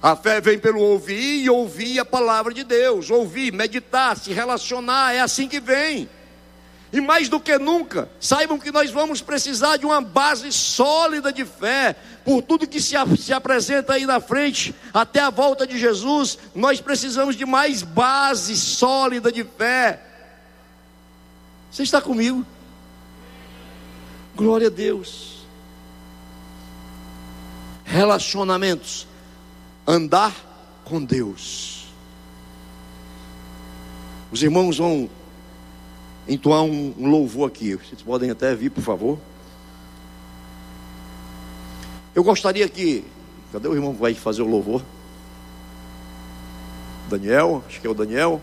A fé vem pelo ouvir e ouvir a palavra de Deus. Ouvir, meditar, se relacionar, é assim que vem. E mais do que nunca, saibam que nós vamos precisar de uma base sólida de fé, por tudo que se, se apresenta aí na frente, até a volta de Jesus, nós precisamos de mais base sólida de fé. Você está comigo? Glória a Deus. Relacionamentos, andar com Deus. Os irmãos vão entoar um, um louvor aqui. Vocês podem até vir, por favor. Eu gostaria que. Cadê o irmão que vai fazer o louvor? Daniel, acho que é o Daniel.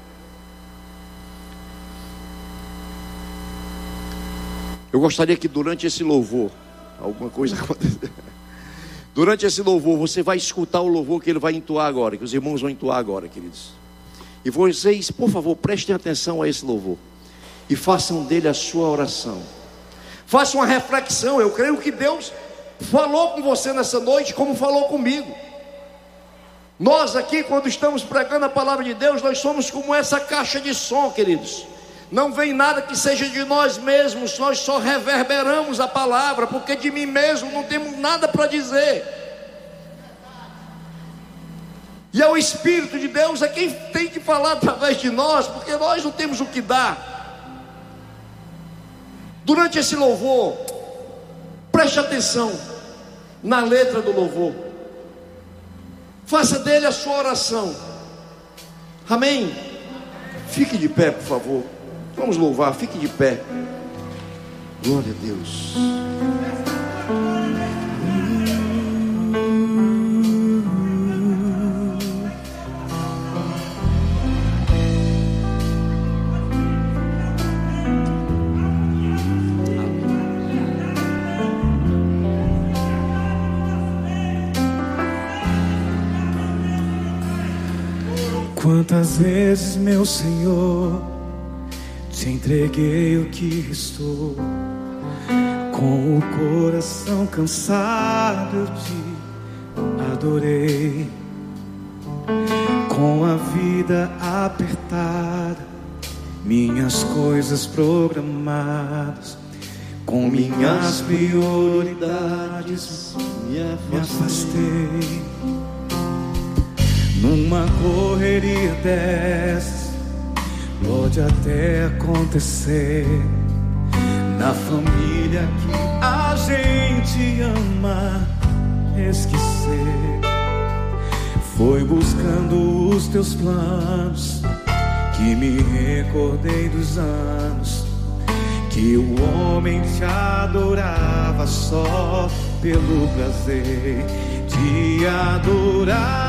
Eu gostaria que durante esse louvor, alguma coisa aconteça. Durante esse louvor, você vai escutar o louvor que ele vai entoar agora, que os irmãos vão entoar agora, queridos. E vocês, por favor, prestem atenção a esse louvor e façam dele a sua oração. Façam uma reflexão. Eu creio que Deus falou com você nessa noite, como falou comigo. Nós aqui, quando estamos pregando a palavra de Deus, nós somos como essa caixa de som, queridos. Não vem nada que seja de nós mesmos, nós só reverberamos a palavra, porque de mim mesmo não temos nada para dizer. E é o Espírito de Deus é quem tem que falar através de nós, porque nós não temos o que dar. Durante esse louvor, preste atenção na letra do louvor. Faça dele a sua oração. Amém? Fique de pé, por favor. Vamos louvar, fique de pé. Glória a Deus. Quantas vezes, meu Senhor, te entreguei o que restou, com o coração cansado eu te adorei, com a vida apertada, minhas coisas programadas, com minhas prioridades me afastei. Numa correria dessas, pode até acontecer. Na família que a gente ama, esquecer. Foi buscando os teus planos, que me recordei dos anos. Que o homem te adorava só pelo prazer de adorar.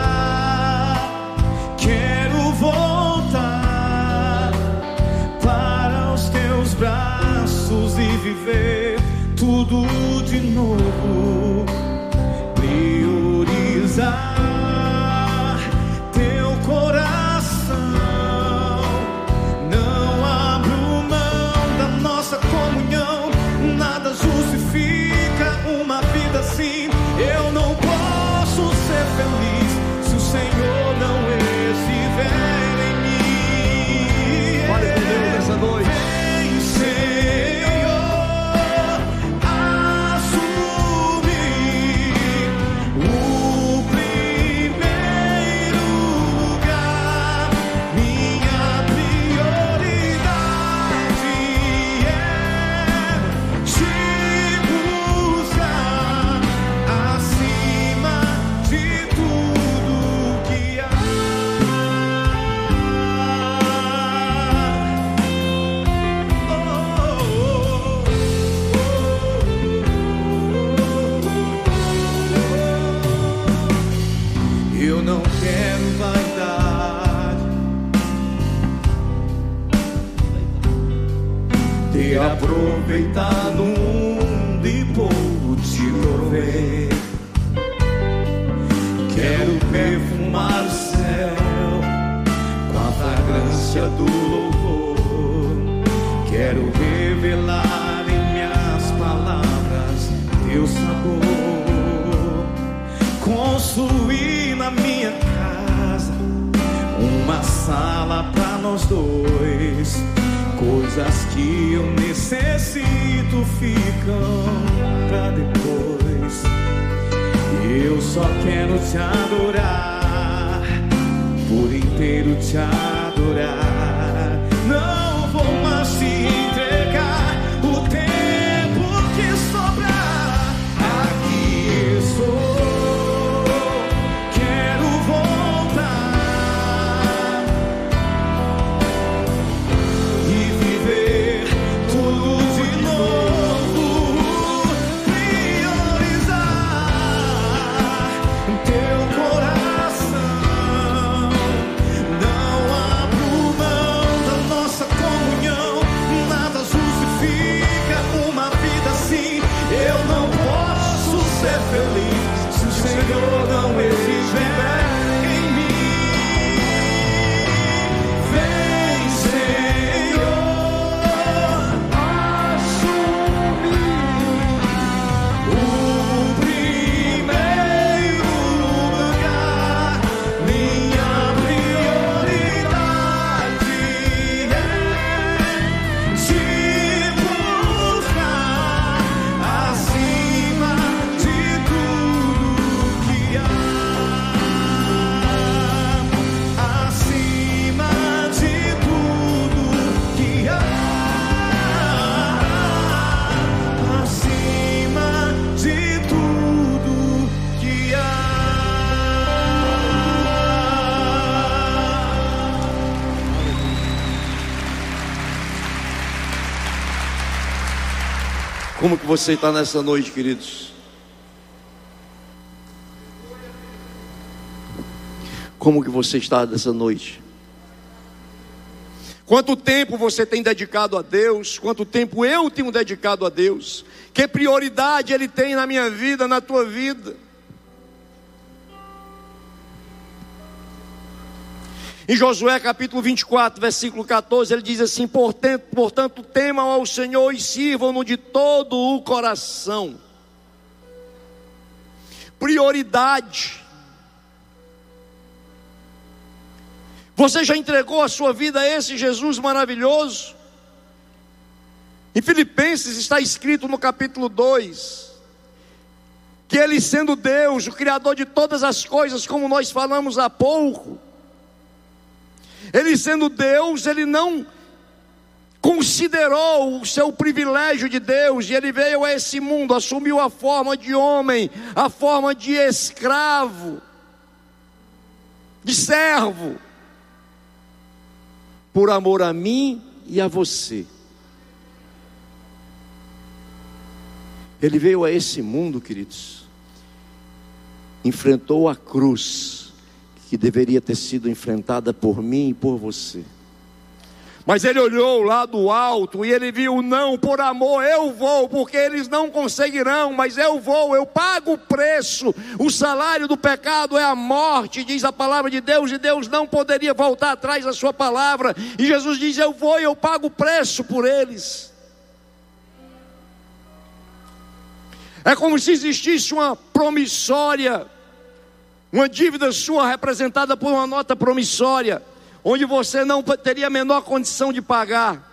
Viver tudo de novo. Priorizar aproveitar você está nessa noite, queridos? Como que você está nessa noite? Quanto tempo você tem dedicado a Deus? Quanto tempo eu tenho dedicado a Deus? Que prioridade Ele tem na minha vida, na tua vida? Em Josué capítulo 24, versículo 14, ele diz assim: Portanto, portanto temam ao Senhor e sirvam-no de todo o coração. Prioridade. Você já entregou a sua vida a esse Jesus maravilhoso? Em Filipenses está escrito no capítulo 2 que Ele, sendo Deus, o Criador de todas as coisas, como nós falamos há pouco, Ele sendo Deus, Ele não considerou o seu privilégio de Deus e Ele veio a esse mundo, assumiu a forma de homem, a forma de escravo, de servo por amor a mim e a você. Ele veio a esse mundo, queridos, enfrentou a cruz que deveria ter sido enfrentada por mim e por você. Mas ele olhou lá do alto e ele viu: não, por amor eu vou, porque eles não conseguirão, mas eu vou, eu pago o preço. O salário do pecado é a morte, diz a palavra de Deus, e Deus não poderia voltar atrás da sua palavra. E Jesus diz: eu vou e eu pago o preço por eles. É como se existisse uma promissória, uma dívida sua representada por uma nota promissória onde você não teria a menor condição de pagar,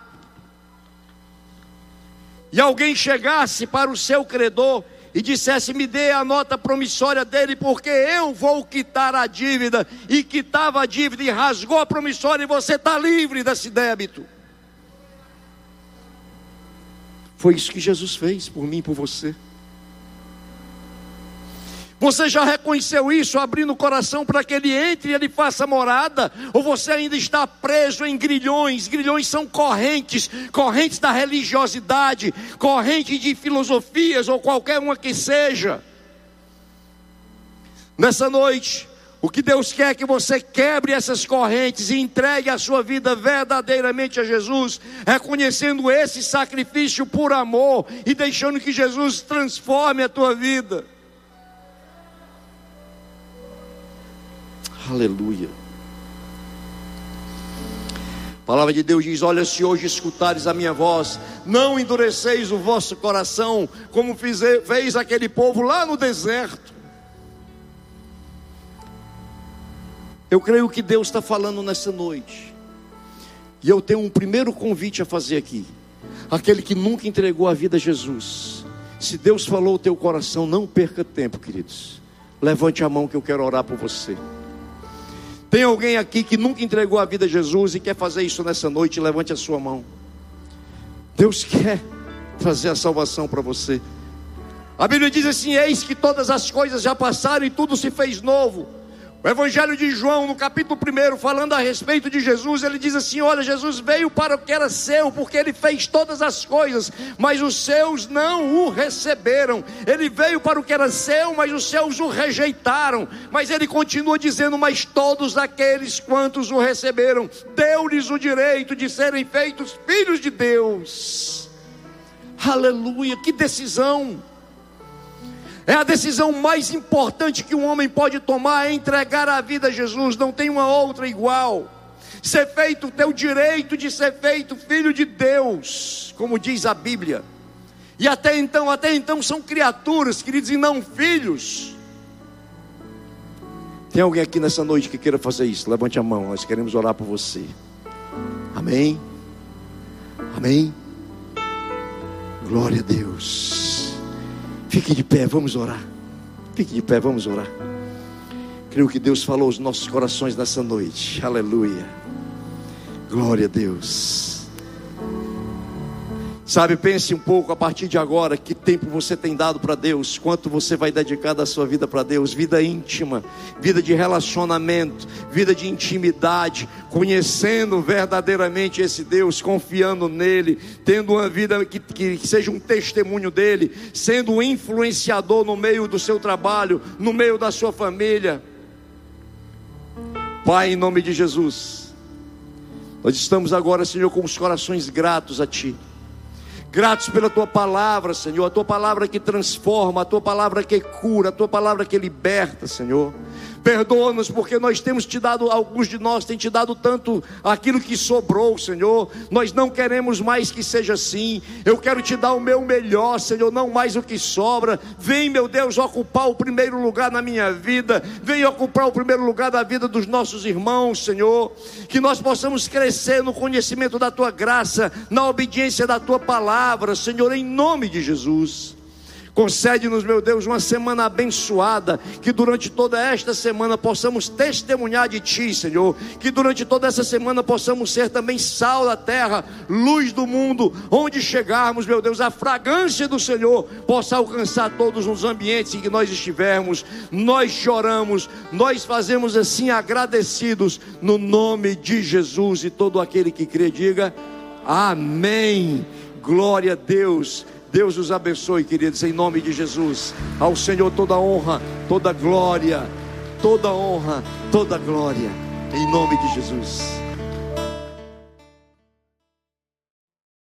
e alguém chegasse para o seu credor e dissesse: Me dê a nota promissória dele, porque eu vou quitar a dívida, e quitava a dívida e rasgou a promissória, e você está livre desse débito. Foi isso que Jesus fez por mim e por você. Você já reconheceu isso, abrindo o coração para que ele entre e ele faça morada? Ou você ainda está preso em grilhões? Grilhões são correntes, correntes da religiosidade, correntes de filosofias ou qualquer uma que seja. Nessa noite, o que Deus quer é que você quebre essas correntes e entregue a sua vida verdadeiramente a Jesus, reconhecendo esse sacrifício por amor e deixando que Jesus transforme a tua vida. Aleluia. A palavra de Deus diz: Olha, se hoje escutares a minha voz, não endureceis o vosso coração, como fiz, fez aquele povo lá no deserto. Eu creio que Deus está falando nessa noite. E eu tenho um primeiro convite a fazer aqui. Aquele que nunca entregou a vida a Jesus. Se Deus falou o teu coração, não perca tempo, queridos. Levante a mão que eu quero orar por você. Tem alguém aqui que nunca entregou a vida a Jesus e quer fazer isso nessa noite? Levante a sua mão. Deus quer trazer a salvação para você. A Bíblia diz assim: Eis que todas as coisas já passaram e tudo se fez novo. O Evangelho de João, no capítulo 1, falando a respeito de Jesus, ele diz assim: Olha, Jesus veio para o que era seu, porque ele fez todas as coisas, mas os seus não o receberam. Ele veio para o que era seu, mas os seus o rejeitaram. Mas ele continua dizendo: Mas todos aqueles quantos o receberam, deu-lhes o direito de serem feitos filhos de Deus. Aleluia, que decisão! É a decisão mais importante que um homem pode tomar é entregar a vida a Jesus, não tem uma outra igual. Ser feito o teu direito de ser feito filho de Deus, como diz a Bíblia. E até então, até então são criaturas, queridos, e não filhos. Tem alguém aqui nessa noite que queira fazer isso? Levante a mão, nós queremos orar por você. Amém. Amém. Glória a Deus. Fique de pé, vamos orar. Fique de pé, vamos orar. Creio que Deus falou aos nossos corações nessa noite. Aleluia. Glória a Deus. Sabe, pense um pouco a partir de agora, que tempo você tem dado para Deus, quanto você vai dedicar da sua vida para Deus, vida íntima, vida de relacionamento, vida de intimidade, conhecendo verdadeiramente esse Deus, confiando nele, tendo uma vida que, que seja um testemunho dele, sendo um influenciador no meio do seu trabalho, no meio da sua família. Pai, em nome de Jesus, nós estamos agora, Senhor, com os corações gratos a Ti Gratos pela tua palavra, Senhor, a tua palavra que transforma, a tua palavra que cura, a tua palavra que liberta, Senhor. Perdoa-nos porque nós temos te dado, alguns de nós têm te dado tanto aquilo que sobrou, Senhor. Nós não queremos mais que seja assim. Eu quero te dar o meu melhor, Senhor, não mais o que sobra. Vem, meu Deus, ocupar o primeiro lugar na minha vida. Vem ocupar o primeiro lugar da vida dos nossos irmãos, Senhor. Que nós possamos crescer no conhecimento da tua graça, na obediência da tua palavra, Senhor, em nome de Jesus. Concede-nos, meu Deus, uma semana abençoada, que durante toda esta semana possamos testemunhar de Ti, Senhor, que durante toda essa semana possamos ser também sal da terra, luz do mundo, onde chegarmos, meu Deus, a fragrância do Senhor possa alcançar todos os ambientes em que nós estivermos. Nós choramos, nós fazemos assim agradecidos no nome de Jesus e todo aquele que crê, diga amém. Glória a Deus. Deus os abençoe, queridos, em nome de Jesus. Ao Senhor toda honra, toda glória, toda honra, toda glória, em nome de Jesus.